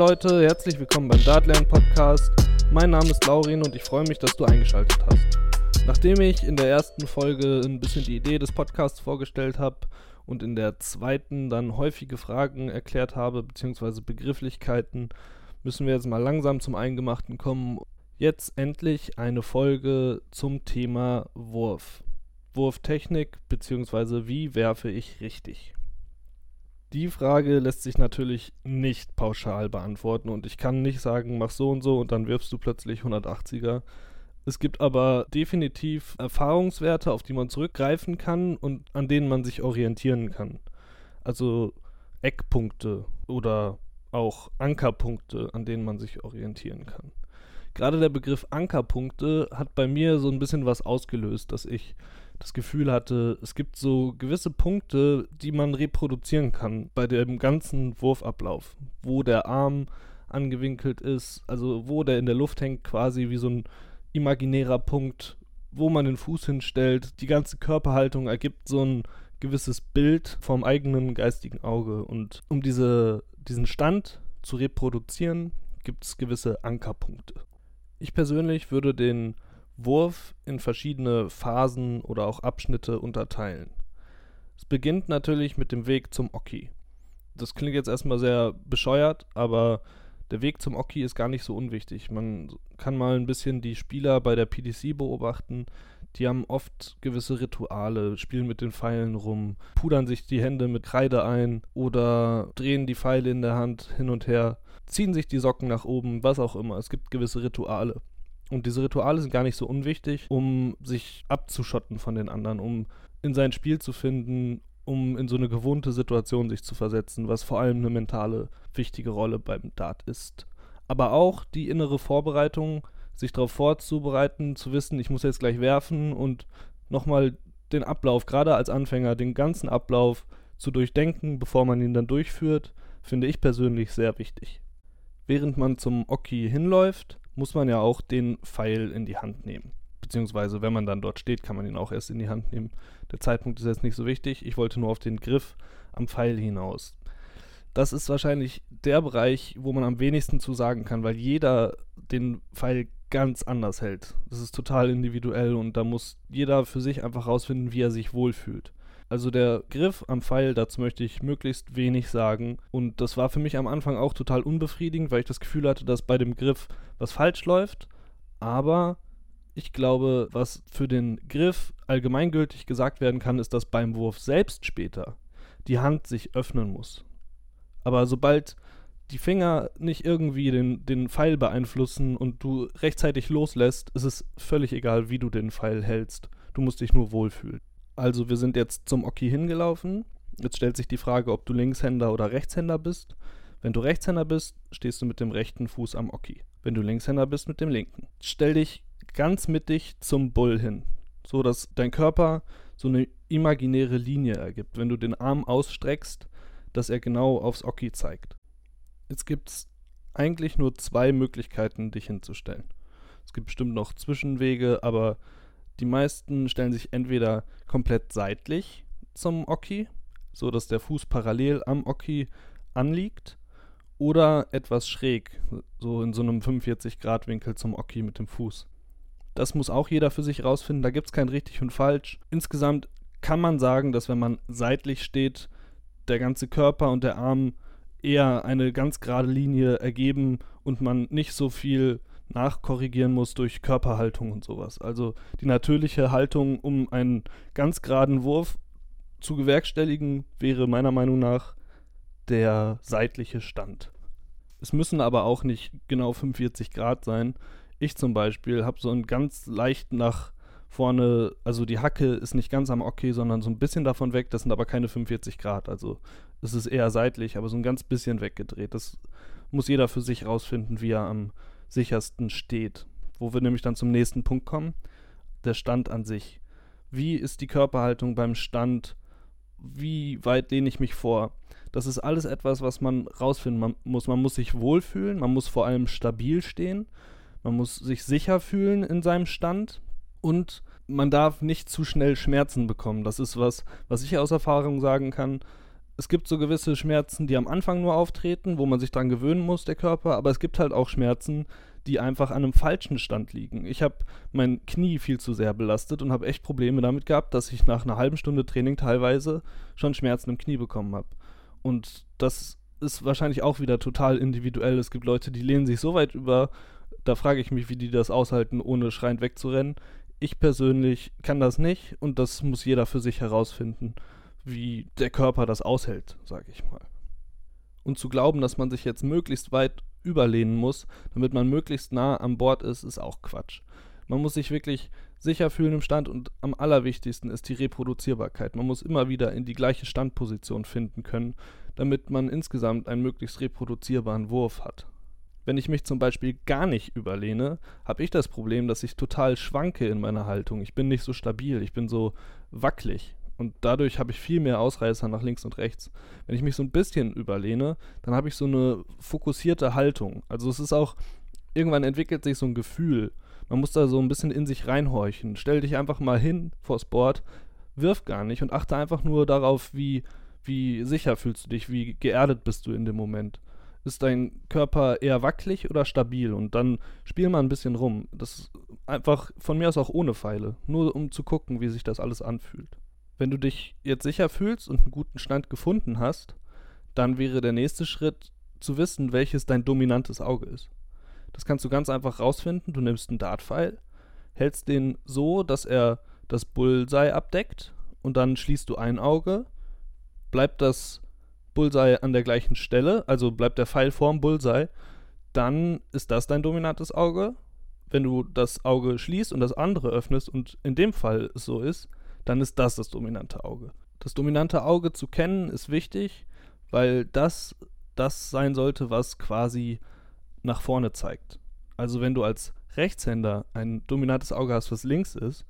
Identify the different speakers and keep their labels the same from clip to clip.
Speaker 1: Leute, herzlich willkommen beim Dartland Podcast. Mein Name ist Laurin und ich freue mich, dass du eingeschaltet hast. Nachdem ich in der ersten Folge ein bisschen die Idee des Podcasts vorgestellt habe und in der zweiten dann häufige Fragen erklärt habe, beziehungsweise Begrifflichkeiten, müssen wir jetzt mal langsam zum Eingemachten kommen. Jetzt endlich eine Folge zum Thema Wurf. Wurftechnik, beziehungsweise wie werfe ich richtig. Die Frage lässt sich natürlich nicht pauschal beantworten und ich kann nicht sagen, mach so und so und dann wirfst du plötzlich 180er. Es gibt aber definitiv Erfahrungswerte, auf die man zurückgreifen kann und an denen man sich orientieren kann. Also Eckpunkte oder auch Ankerpunkte, an denen man sich orientieren kann. Gerade der Begriff Ankerpunkte hat bei mir so ein bisschen was ausgelöst, dass ich das Gefühl hatte, es gibt so gewisse Punkte, die man reproduzieren kann bei dem ganzen Wurfablauf, wo der Arm angewinkelt ist, also wo der in der Luft hängt, quasi wie so ein imaginärer Punkt, wo man den Fuß hinstellt. Die ganze Körperhaltung ergibt so ein gewisses Bild vom eigenen geistigen Auge. Und um diese, diesen Stand zu reproduzieren, gibt es gewisse Ankerpunkte. Ich persönlich würde den Wurf in verschiedene Phasen oder auch Abschnitte unterteilen. Es beginnt natürlich mit dem Weg zum Oki. Das klingt jetzt erstmal sehr bescheuert, aber der Weg zum Oki ist gar nicht so unwichtig. Man kann mal ein bisschen die Spieler bei der PDC beobachten. Die haben oft gewisse Rituale, spielen mit den Pfeilen rum, pudern sich die Hände mit Kreide ein oder drehen die Pfeile in der Hand hin und her, ziehen sich die Socken nach oben, was auch immer. Es gibt gewisse Rituale. Und diese Rituale sind gar nicht so unwichtig, um sich abzuschotten von den anderen, um in sein Spiel zu finden, um in so eine gewohnte Situation sich zu versetzen, was vor allem eine mentale wichtige Rolle beim Dart ist. Aber auch die innere Vorbereitung, sich darauf vorzubereiten, zu wissen, ich muss jetzt gleich werfen und nochmal den Ablauf, gerade als Anfänger, den ganzen Ablauf zu durchdenken, bevor man ihn dann durchführt, finde ich persönlich sehr wichtig. Während man zum Oki hinläuft, muss man ja auch den Pfeil in die Hand nehmen. Beziehungsweise, wenn man dann dort steht, kann man ihn auch erst in die Hand nehmen. Der Zeitpunkt ist jetzt nicht so wichtig. Ich wollte nur auf den Griff am Pfeil hinaus. Das ist wahrscheinlich der Bereich, wo man am wenigsten zu sagen kann, weil jeder den Pfeil ganz anders hält. Das ist total individuell und da muss jeder für sich einfach rausfinden, wie er sich wohlfühlt. Also der Griff am Pfeil, dazu möchte ich möglichst wenig sagen. Und das war für mich am Anfang auch total unbefriedigend, weil ich das Gefühl hatte, dass bei dem Griff was falsch läuft. Aber ich glaube, was für den Griff allgemeingültig gesagt werden kann, ist, dass beim Wurf selbst später die Hand sich öffnen muss. Aber sobald die Finger nicht irgendwie den, den Pfeil beeinflussen und du rechtzeitig loslässt, ist es völlig egal, wie du den Pfeil hältst. Du musst dich nur wohlfühlen. Also wir sind jetzt zum Oki hingelaufen. Jetzt stellt sich die Frage, ob du Linkshänder oder Rechtshänder bist. Wenn du Rechtshänder bist, stehst du mit dem rechten Fuß am Oki. Wenn du Linkshänder bist, mit dem linken. Stell dich ganz mittig zum Bull hin, so dass dein Körper so eine imaginäre Linie ergibt. Wenn du den Arm ausstreckst, dass er genau aufs Oki zeigt. Jetzt gibt es eigentlich nur zwei Möglichkeiten, dich hinzustellen. Es gibt bestimmt noch Zwischenwege, aber die meisten stellen sich entweder komplett seitlich zum Oki, so dass der Fuß parallel am Oki anliegt, oder etwas schräg, so in so einem 45-Grad-Winkel zum Oki mit dem Fuß. Das muss auch jeder für sich rausfinden, da gibt es kein richtig und falsch. Insgesamt kann man sagen, dass wenn man seitlich steht, der ganze Körper und der Arm eher eine ganz gerade Linie ergeben und man nicht so viel nachkorrigieren muss durch Körperhaltung und sowas. Also die natürliche Haltung, um einen ganz geraden Wurf zu gewerkstelligen, wäre meiner Meinung nach der seitliche Stand. Es müssen aber auch nicht genau 45 Grad sein. Ich zum Beispiel habe so einen ganz leicht nach vorne, also die Hacke ist nicht ganz am Okay, sondern so ein bisschen davon weg. Das sind aber keine 45 Grad. Also es ist eher seitlich, aber so ein ganz bisschen weggedreht. Das muss jeder für sich rausfinden, wie er am sichersten steht. Wo wir nämlich dann zum nächsten Punkt kommen. Der Stand an sich. Wie ist die Körperhaltung beim Stand? Wie weit lehne ich mich vor? Das ist alles etwas, was man rausfinden muss. Man muss sich wohlfühlen, man muss vor allem stabil stehen, man muss sich sicher fühlen in seinem Stand und man darf nicht zu schnell Schmerzen bekommen. Das ist was, was ich aus Erfahrung sagen kann es gibt so gewisse Schmerzen, die am Anfang nur auftreten, wo man sich dran gewöhnen muss, der Körper, aber es gibt halt auch Schmerzen, die einfach an einem falschen Stand liegen. Ich habe mein Knie viel zu sehr belastet und habe echt Probleme damit gehabt, dass ich nach einer halben Stunde Training teilweise schon Schmerzen im Knie bekommen habe. Und das ist wahrscheinlich auch wieder total individuell. Es gibt Leute, die lehnen sich so weit über, da frage ich mich, wie die das aushalten, ohne schreiend wegzurennen. Ich persönlich kann das nicht und das muss jeder für sich herausfinden, wie der Körper das aushält, sage ich mal. Und zu glauben, dass man sich jetzt möglichst weit überlehnen muss, damit man möglichst nah an Bord ist, ist auch Quatsch. Man muss sich wirklich sicher fühlen im Stand und am allerwichtigsten ist die Reproduzierbarkeit. Man muss immer wieder in die gleiche Standposition finden können, damit man insgesamt einen möglichst reproduzierbaren Wurf hat. Wenn ich mich zum Beispiel gar nicht überlehne, habe ich das Problem, dass ich total schwanke in meiner Haltung. Ich bin nicht so stabil, ich bin so wackelig. Und dadurch habe ich viel mehr Ausreißer nach links und rechts. Wenn ich mich so ein bisschen überlehne, dann habe ich so eine fokussierte Haltung. Also es ist auch, irgendwann entwickelt sich so ein Gefühl. Man muss da so ein bisschen in sich reinhorchen. Stell dich einfach mal hin vors Board, wirf gar nicht und achte einfach nur darauf, wie, wie sicher fühlst du dich, wie geerdet bist du in dem Moment. Ist dein Körper eher wackelig oder stabil? Und dann spiel mal ein bisschen rum. Das ist einfach von mir aus auch ohne Pfeile. Nur um zu gucken, wie sich das alles anfühlt. Wenn du dich jetzt sicher fühlst und einen guten Stand gefunden hast, dann wäre der nächste Schritt zu wissen, welches dein dominantes Auge ist. Das kannst du ganz einfach rausfinden. Du nimmst einen Dartpfeil, hältst den so, dass er das Bullseye abdeckt und dann schließt du ein Auge, bleibt das Bullseye an der gleichen Stelle, also bleibt der Pfeil vorm Bullseye, dann ist das dein dominantes Auge. Wenn du das Auge schließt und das andere öffnest und in dem Fall es so ist, dann ist das das dominante Auge. Das dominante Auge zu kennen ist wichtig, weil das das sein sollte, was quasi nach vorne zeigt. Also wenn du als Rechtshänder ein dominantes Auge hast, was links ist,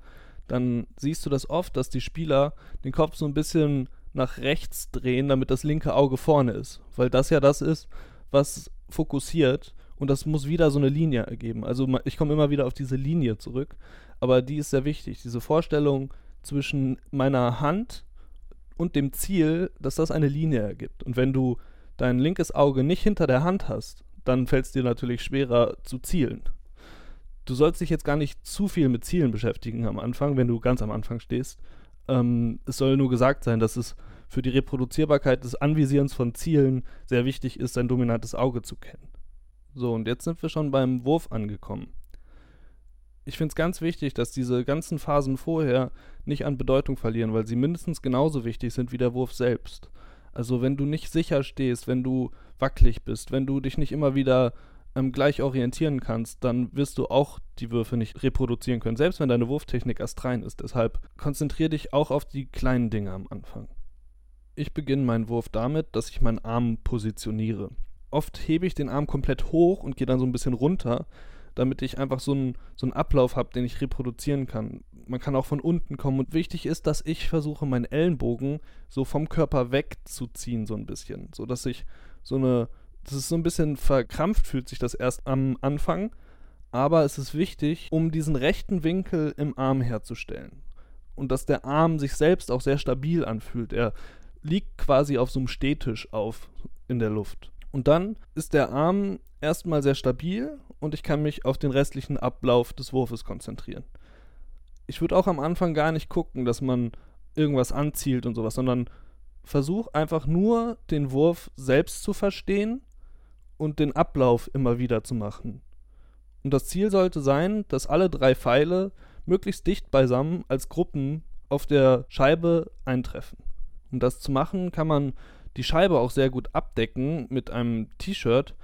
Speaker 1: dann siehst du das oft, dass die Spieler den Kopf so ein bisschen nach rechts drehen, damit das linke Auge vorne ist. Weil das ja das ist, was fokussiert und das muss wieder so eine Linie ergeben. Also ich komme immer wieder auf diese Linie zurück, aber die ist sehr wichtig. Diese Vorstellung, zwischen meiner Hand und dem Ziel, dass das eine Linie ergibt. Und wenn du dein linkes Auge nicht hinter der Hand hast, dann fällt es dir natürlich schwerer zu zielen. Du sollst dich jetzt gar nicht zu viel mit Zielen beschäftigen am Anfang, wenn du ganz am Anfang stehst. Ähm, es soll nur gesagt sein, dass es für die Reproduzierbarkeit des Anvisierens von Zielen sehr wichtig ist, sein dominantes Auge zu kennen. So, und jetzt sind wir schon beim Wurf angekommen ich finde es ganz wichtig, dass diese ganzen Phasen vorher nicht an Bedeutung verlieren, weil sie mindestens genauso wichtig sind wie der Wurf selbst. Also wenn du nicht sicher stehst, wenn du wackelig bist, wenn du dich nicht immer wieder ähm, gleich orientieren kannst, dann wirst du auch die Würfe nicht reproduzieren können, selbst wenn deine Wurftechnik astrein ist. Deshalb konzentriere dich auch auf die kleinen Dinge am Anfang. Ich beginne meinen Wurf damit, dass ich meinen Arm positioniere. Oft hebe ich den Arm komplett hoch und gehe dann so ein bisschen runter, damit ich einfach so einen, so Ablauf habe, den ich reproduzieren kann. Man kann auch von unten kommen und wichtig ist, dass ich versuche, meinen Ellenbogen so vom Körper wegzuziehen, so ein bisschen, so dass ich so eine, das ist so ein bisschen verkrampft, fühlt sich das erst am Anfang, aber es ist wichtig, um diesen rechten Winkel im Arm herzustellen und dass der Arm sich selbst auch sehr stabil anfühlt. Er liegt quasi auf so einem Stehtisch auf in der Luft. Und dann ist der Arm erstmal sehr stabil und ich kann mich auf den restlichen Ablauf des Wurfes konzentrieren. Ich würde auch am Anfang gar nicht gucken, dass man irgendwas anzielt und sowas, sondern versuch einfach nur den Wurf selbst zu verstehen und den Ablauf immer wieder zu machen. Und das Ziel sollte sein, dass alle drei Pfeile möglichst dicht beisammen als Gruppen auf der Scheibe eintreffen. Um das zu machen, kann man die Scheibe auch sehr gut abdecken mit einem T-Shirt,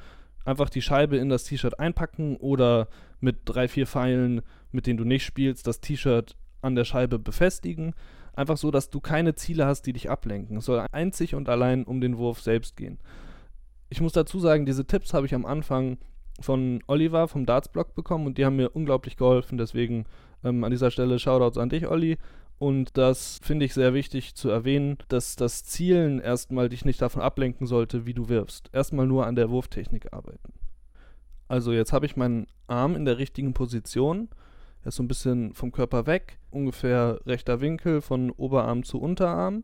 Speaker 1: einfach die Scheibe in das T-Shirt einpacken oder mit drei, vier Pfeilen, mit denen du nicht spielst, das T-Shirt an der Scheibe befestigen. Einfach so, dass du keine Ziele hast, die dich ablenken. Es soll einzig und allein um den Wurf selbst gehen. Ich muss dazu sagen, diese Tipps habe ich am Anfang von Oliver vom Darts-Blog bekommen und die haben mir unglaublich geholfen. Deswegen ähm, an dieser Stelle Shoutouts an dich, Olli. Und das finde ich sehr wichtig zu erwähnen, dass das Zielen erstmal dich nicht davon ablenken sollte, wie du wirfst. Erstmal nur an der Wurftechnik arbeiten. Also jetzt habe ich meinen Arm in der richtigen Position. Er ist so ein bisschen vom Körper weg, ungefähr rechter Winkel von Oberarm zu Unterarm.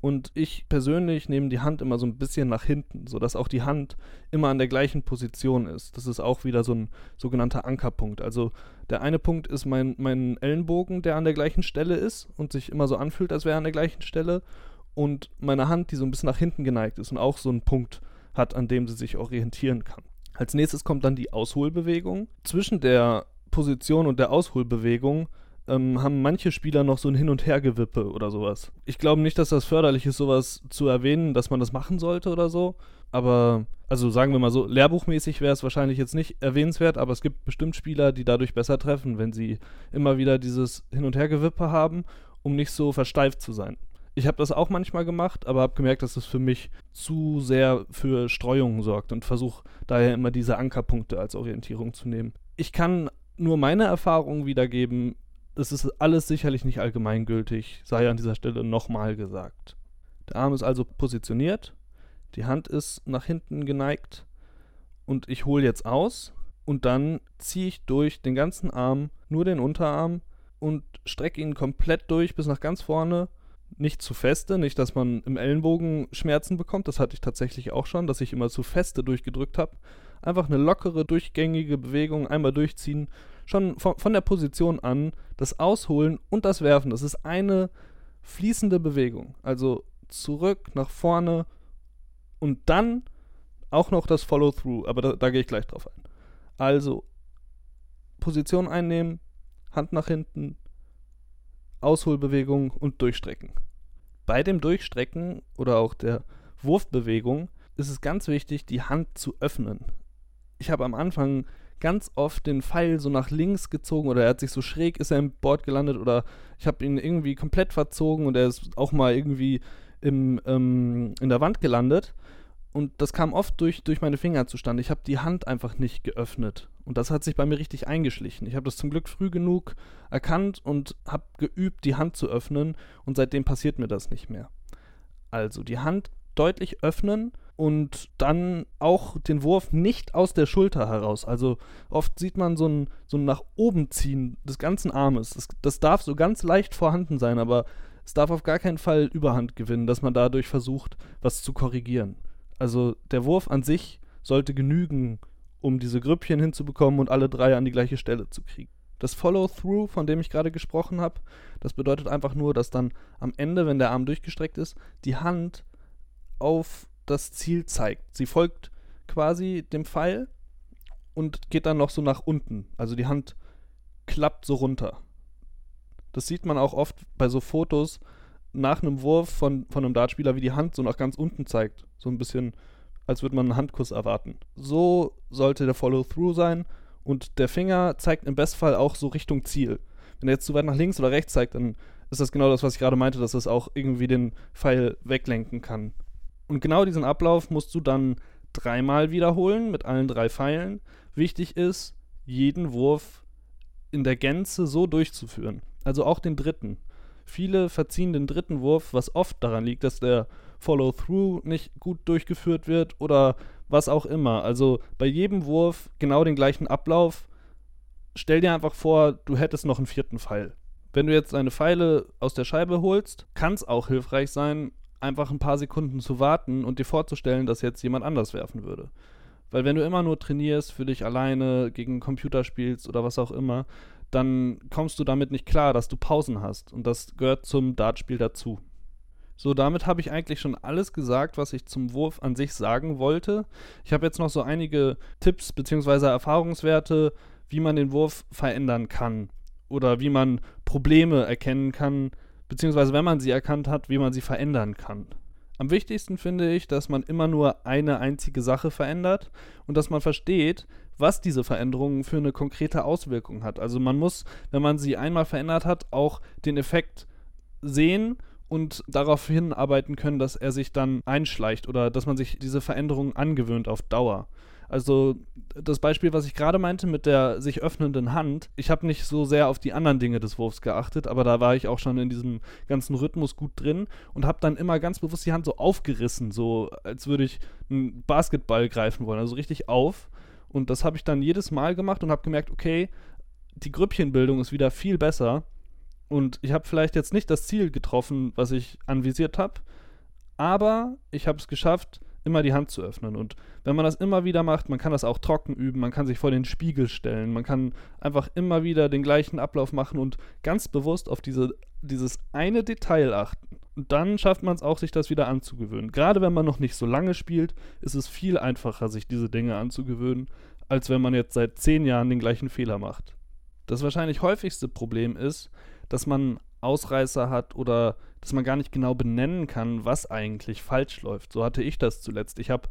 Speaker 1: Und ich persönlich nehme die Hand immer so ein bisschen nach hinten, sodass auch die Hand immer an der gleichen Position ist. Das ist auch wieder so ein sogenannter Ankerpunkt. Also der eine Punkt ist mein, mein Ellenbogen, der an der gleichen Stelle ist und sich immer so anfühlt, als wäre er an der gleichen Stelle. Und meine Hand, die so ein bisschen nach hinten geneigt ist und auch so einen Punkt hat, an dem sie sich orientieren kann. Als nächstes kommt dann die Ausholbewegung. Zwischen der Position und der Ausholbewegung ähm, haben manche Spieler noch so ein Hin- und Hergewippe oder sowas. Ich glaube nicht, dass das förderlich ist, sowas zu erwähnen, dass man das machen sollte oder so. Aber, also sagen wir mal so, lehrbuchmäßig wäre es wahrscheinlich jetzt nicht erwähnenswert, aber es gibt bestimmt Spieler, die dadurch besser treffen, wenn sie immer wieder dieses Hin- und Hergewippe haben, um nicht so versteift zu sein. Ich habe das auch manchmal gemacht, aber habe gemerkt, dass es für mich zu sehr für Streuungen sorgt und versuche daher immer diese Ankerpunkte als Orientierung zu nehmen. Ich kann nur meine Erfahrungen wiedergeben, es ist alles sicherlich nicht allgemeingültig, sei an dieser Stelle nochmal gesagt. Der Arm ist also positioniert, die Hand ist nach hinten geneigt und ich hole jetzt aus und dann ziehe ich durch den ganzen Arm, nur den Unterarm und strecke ihn komplett durch bis nach ganz vorne. Nicht zu feste, nicht, dass man im Ellenbogen Schmerzen bekommt, das hatte ich tatsächlich auch schon, dass ich immer zu feste durchgedrückt habe. Einfach eine lockere, durchgängige Bewegung einmal durchziehen schon von, von der Position an, das Ausholen und das Werfen, das ist eine fließende Bewegung. Also zurück, nach vorne und dann auch noch das Follow-through, aber da, da gehe ich gleich drauf ein. Also Position einnehmen, Hand nach hinten, Ausholbewegung und Durchstrecken. Bei dem Durchstrecken oder auch der Wurfbewegung ist es ganz wichtig, die Hand zu öffnen. Ich habe am Anfang ganz oft den Pfeil so nach links gezogen oder er hat sich so schräg, ist er im Board gelandet oder ich habe ihn irgendwie komplett verzogen und er ist auch mal irgendwie im, ähm, in der Wand gelandet. Und das kam oft durch, durch meine Finger zustande. Ich habe die Hand einfach nicht geöffnet. Und das hat sich bei mir richtig eingeschlichen. Ich habe das zum Glück früh genug erkannt und habe geübt, die Hand zu öffnen. Und seitdem passiert mir das nicht mehr. Also die Hand deutlich öffnen und dann auch den Wurf nicht aus der Schulter heraus. Also oft sieht man so ein, so ein nach oben ziehen des ganzen Armes. Das, das darf so ganz leicht vorhanden sein, aber es darf auf gar keinen Fall Überhand gewinnen, dass man dadurch versucht, was zu korrigieren. Also der Wurf an sich sollte genügen, um diese Grüppchen hinzubekommen und alle drei an die gleiche Stelle zu kriegen. Das Follow-through, von dem ich gerade gesprochen habe, das bedeutet einfach nur, dass dann am Ende, wenn der Arm durchgestreckt ist, die Hand auf das Ziel zeigt. Sie folgt quasi dem Pfeil und geht dann noch so nach unten. Also die Hand klappt so runter. Das sieht man auch oft bei so Fotos nach einem Wurf von, von einem Dartspieler, wie die Hand so nach ganz unten zeigt. So ein bisschen, als würde man einen Handkuss erwarten. So sollte der Follow-through sein und der Finger zeigt im Bestfall auch so Richtung Ziel. Wenn er jetzt zu weit nach links oder rechts zeigt, dann ist das genau das, was ich gerade meinte, dass es auch irgendwie den Pfeil weglenken kann. Und genau diesen Ablauf musst du dann dreimal wiederholen mit allen drei Pfeilen. Wichtig ist, jeden Wurf in der Gänze so durchzuführen. Also auch den dritten. Viele verziehen den dritten Wurf, was oft daran liegt, dass der Follow-through nicht gut durchgeführt wird oder was auch immer. Also bei jedem Wurf genau den gleichen Ablauf. Stell dir einfach vor, du hättest noch einen vierten Pfeil. Wenn du jetzt eine Pfeile aus der Scheibe holst, kann es auch hilfreich sein, einfach ein paar Sekunden zu warten und dir vorzustellen, dass jetzt jemand anders werfen würde. Weil wenn du immer nur trainierst, für dich alleine gegen Computer spielst oder was auch immer, dann kommst du damit nicht klar, dass du Pausen hast. Und das gehört zum Dartspiel dazu. So, damit habe ich eigentlich schon alles gesagt, was ich zum Wurf an sich sagen wollte. Ich habe jetzt noch so einige Tipps bzw. Erfahrungswerte, wie man den Wurf verändern kann oder wie man Probleme erkennen kann, beziehungsweise wenn man sie erkannt hat, wie man sie verändern kann. Am wichtigsten finde ich, dass man immer nur eine einzige Sache verändert und dass man versteht, was diese Veränderung für eine konkrete Auswirkung hat. Also man muss, wenn man sie einmal verändert hat, auch den Effekt sehen und darauf hinarbeiten können, dass er sich dann einschleicht oder dass man sich diese Veränderung angewöhnt auf Dauer. Also das Beispiel, was ich gerade meinte mit der sich öffnenden Hand, ich habe nicht so sehr auf die anderen Dinge des Wurfs geachtet, aber da war ich auch schon in diesem ganzen Rhythmus gut drin und habe dann immer ganz bewusst die Hand so aufgerissen, so als würde ich einen Basketball greifen wollen, also richtig auf. Und das habe ich dann jedes Mal gemacht und habe gemerkt, okay, die Grüppchenbildung ist wieder viel besser und ich habe vielleicht jetzt nicht das Ziel getroffen, was ich anvisiert habe, Aber ich habe es geschafft, immer die Hand zu öffnen. Und wenn man das immer wieder macht, man kann das auch trocken üben, man kann sich vor den Spiegel stellen, man kann einfach immer wieder den gleichen Ablauf machen und ganz bewusst auf diese, dieses eine Detail achten. Und dann schafft man es auch, sich das wieder anzugewöhnen. Gerade wenn man noch nicht so lange spielt, ist es viel einfacher, sich diese Dinge anzugewöhnen, als wenn man jetzt seit zehn Jahren den gleichen Fehler macht. Das wahrscheinlich häufigste Problem ist, dass man Ausreißer hat oder dass man gar nicht genau benennen kann, was eigentlich falsch läuft. So hatte ich das zuletzt. Ich habe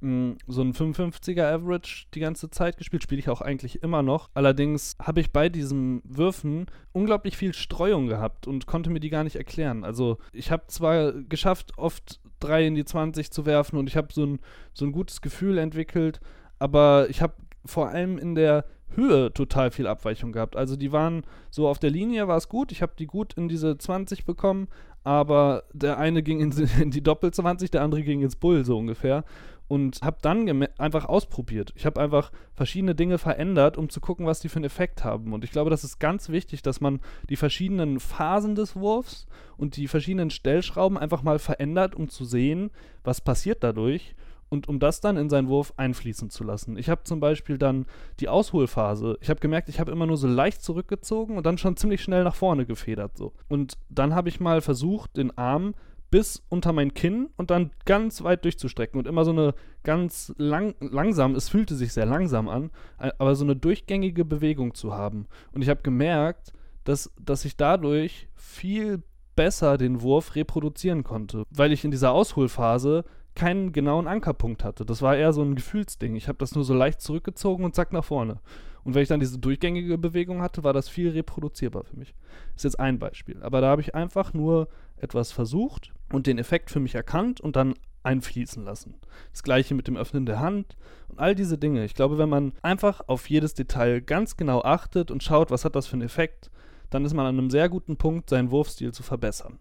Speaker 1: hm, so ein 55er Average die ganze Zeit gespielt, spiele ich auch eigentlich immer noch. Allerdings habe ich bei diesen Würfen unglaublich viel Streuung gehabt und konnte mir die gar nicht erklären. Also ich habe zwar geschafft, oft drei in die 20 zu werfen und ich habe so ein, so ein gutes Gefühl entwickelt, aber ich habe vor allem in der Höhe total viel Abweichung gehabt. Also die waren so auf der Linie war es gut. Ich habe die gut in diese 20 bekommen, aber der eine ging in, in die Doppel 20, der andere ging ins Bull so ungefähr und habe dann einfach ausprobiert. Ich habe einfach verschiedene Dinge verändert, um zu gucken, was die für einen Effekt haben. Und ich glaube, das ist ganz wichtig, dass man die verschiedenen Phasen des Wurfs und die verschiedenen Stellschrauben einfach mal verändert, um zu sehen, was passiert dadurch und um das dann in seinen Wurf einfließen zu lassen. Ich habe zum Beispiel dann die Ausholphase. Ich habe gemerkt, ich habe immer nur so leicht zurückgezogen und dann schon ziemlich schnell nach vorne gefedert. So. Und dann habe ich mal versucht, den Arm bis unter mein Kinn und dann ganz weit durchzustrecken und immer so eine ganz lang, langsam, es fühlte sich sehr langsam an, aber so eine durchgängige Bewegung zu haben. Und ich habe gemerkt, dass, dass ich dadurch viel besser den Wurf reproduzieren konnte, weil ich in dieser Ausholphase keinen genauen Ankerpunkt hatte. Das war eher so ein Gefühlsding. Ich habe das nur so leicht zurückgezogen und zack nach vorne. Und wenn ich dann diese durchgängige Bewegung hatte, war das viel reproduzierbar für mich. Ist jetzt ein Beispiel. Aber da habe ich einfach nur etwas versucht und den Effekt für mich erkannt und dann einfließen lassen. Das gleiche mit dem Öffnen der Hand und all diese Dinge. Ich glaube, wenn man einfach auf jedes Detail ganz genau achtet und schaut, was hat das für einen Effekt, dann ist man an einem sehr guten Punkt, seinen Wurfstil zu verbessern.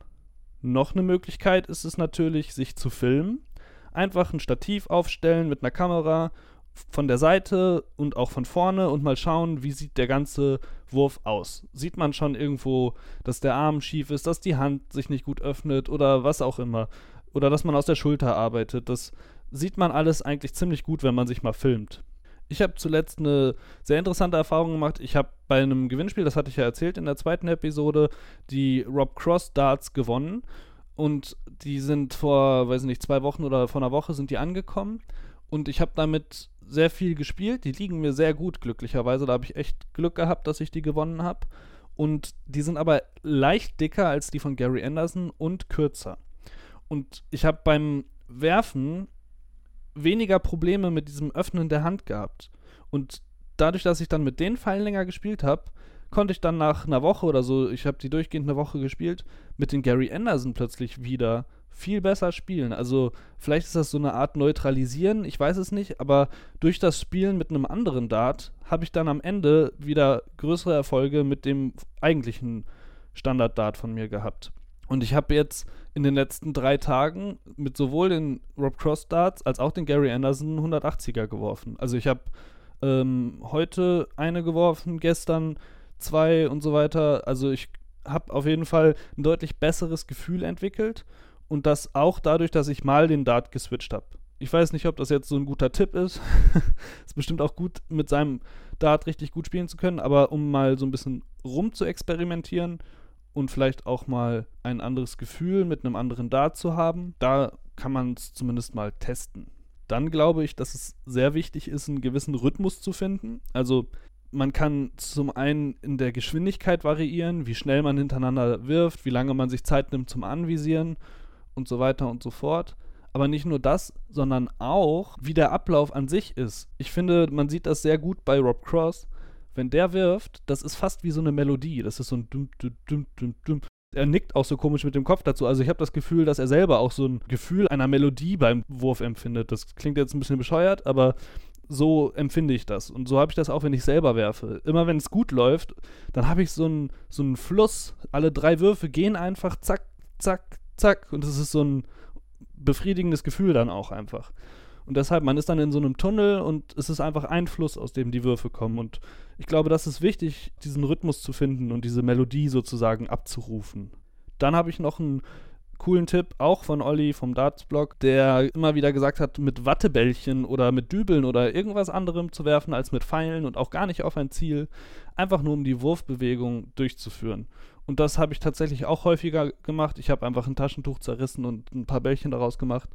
Speaker 1: Noch eine Möglichkeit ist es natürlich, sich zu filmen einfach ein Stativ aufstellen mit einer Kamera von der Seite und auch von vorne und mal schauen, wie sieht der ganze Wurf aus. Sieht man schon irgendwo, dass der Arm schief ist, dass die Hand sich nicht gut öffnet oder was auch immer. Oder dass man aus der Schulter arbeitet. Das sieht man alles eigentlich ziemlich gut, wenn man sich mal filmt. Ich habe zuletzt eine sehr interessante Erfahrung gemacht. Ich habe bei einem Gewinnspiel, das hatte ich ja erzählt in der zweiten Episode, die Rob Cross Darts gewonnen. Und die sind vor, weiß nicht, zwei Wochen oder vor einer Woche sind die angekommen. Und ich habe damit sehr viel gespielt. Die liegen mir sehr gut, glücklicherweise. Da habe ich echt Glück gehabt, dass ich die gewonnen habe. Und die sind aber leicht dicker als die von Gary Anderson und kürzer. Und ich habe beim Werfen weniger Probleme mit diesem Öffnen der Hand gehabt. Und dadurch, dass ich dann mit den Pfeilen länger gespielt habe, konnte ich dann nach einer Woche oder so, ich habe die durchgehend eine Woche gespielt, mit den Gary Anderson plötzlich wieder viel besser spielen. Also vielleicht ist das so eine Art Neutralisieren, ich weiß es nicht, aber durch das Spielen mit einem anderen Dart habe ich dann am Ende wieder größere Erfolge mit dem eigentlichen Standard-Dart von mir gehabt. Und ich habe jetzt in den letzten drei Tagen mit sowohl den Rob Cross Darts als auch den Gary Anderson 180er geworfen. Also ich habe ähm, heute eine geworfen, gestern zwei und so weiter. Also ich habe auf jeden Fall ein deutlich besseres Gefühl entwickelt und das auch dadurch, dass ich mal den Dart geswitcht habe. Ich weiß nicht, ob das jetzt so ein guter Tipp ist. ist bestimmt auch gut, mit seinem Dart richtig gut spielen zu können, aber um mal so ein bisschen rum zu experimentieren und vielleicht auch mal ein anderes Gefühl mit einem anderen Dart zu haben, da kann man es zumindest mal testen. Dann glaube ich, dass es sehr wichtig ist, einen gewissen Rhythmus zu finden. Also man kann zum einen in der Geschwindigkeit variieren, wie schnell man hintereinander wirft, wie lange man sich Zeit nimmt zum Anvisieren und so weiter und so fort. Aber nicht nur das, sondern auch, wie der Ablauf an sich ist. Ich finde, man sieht das sehr gut bei Rob Cross. Wenn der wirft, das ist fast wie so eine Melodie. Das ist so ein dum, dum, dum, dum, dum. Er nickt auch so komisch mit dem Kopf dazu. Also ich habe das Gefühl, dass er selber auch so ein Gefühl einer Melodie beim Wurf empfindet. Das klingt jetzt ein bisschen bescheuert, aber so empfinde ich das. Und so habe ich das auch, wenn ich selber werfe. Immer wenn es gut läuft, dann habe ich so einen so Fluss. Alle drei Würfe gehen einfach zack, zack, zack. Und es ist so ein befriedigendes Gefühl dann auch einfach. Und deshalb, man ist dann in so einem Tunnel und es ist einfach ein Fluss, aus dem die Würfe kommen. Und ich glaube, das ist wichtig, diesen Rhythmus zu finden und diese Melodie sozusagen abzurufen. Dann habe ich noch einen coolen Tipp, auch von Olli vom Darts-Blog, der immer wieder gesagt hat, mit Wattebällchen oder mit Dübeln oder irgendwas anderem zu werfen als mit Pfeilen und auch gar nicht auf ein Ziel, einfach nur um die Wurfbewegung durchzuführen. Und das habe ich tatsächlich auch häufiger gemacht. Ich habe einfach ein Taschentuch zerrissen und ein paar Bällchen daraus gemacht.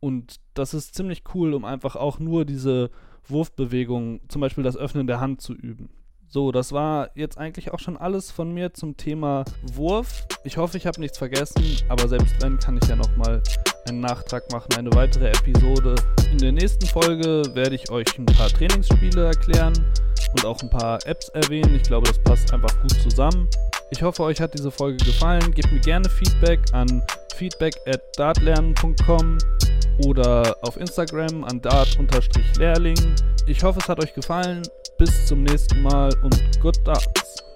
Speaker 1: Und das ist ziemlich cool, um einfach auch nur diese Wurfbewegung, zum Beispiel das Öffnen der Hand zu üben. So, das war jetzt eigentlich auch schon alles von mir zum Thema Wurf. Ich hoffe, ich habe nichts vergessen, aber selbst wenn, kann ich ja nochmal einen Nachtrag machen, eine weitere Episode. In der nächsten Folge werde ich euch ein paar Trainingsspiele erklären und auch ein paar Apps erwähnen. Ich glaube, das passt einfach gut zusammen. Ich hoffe, euch hat diese Folge gefallen. Gebt mir gerne Feedback an feedback at dartlernen.com oder auf Instagram an dart-lehrling. Ich hoffe, es hat euch gefallen. Bis zum nächsten Mal und good darts.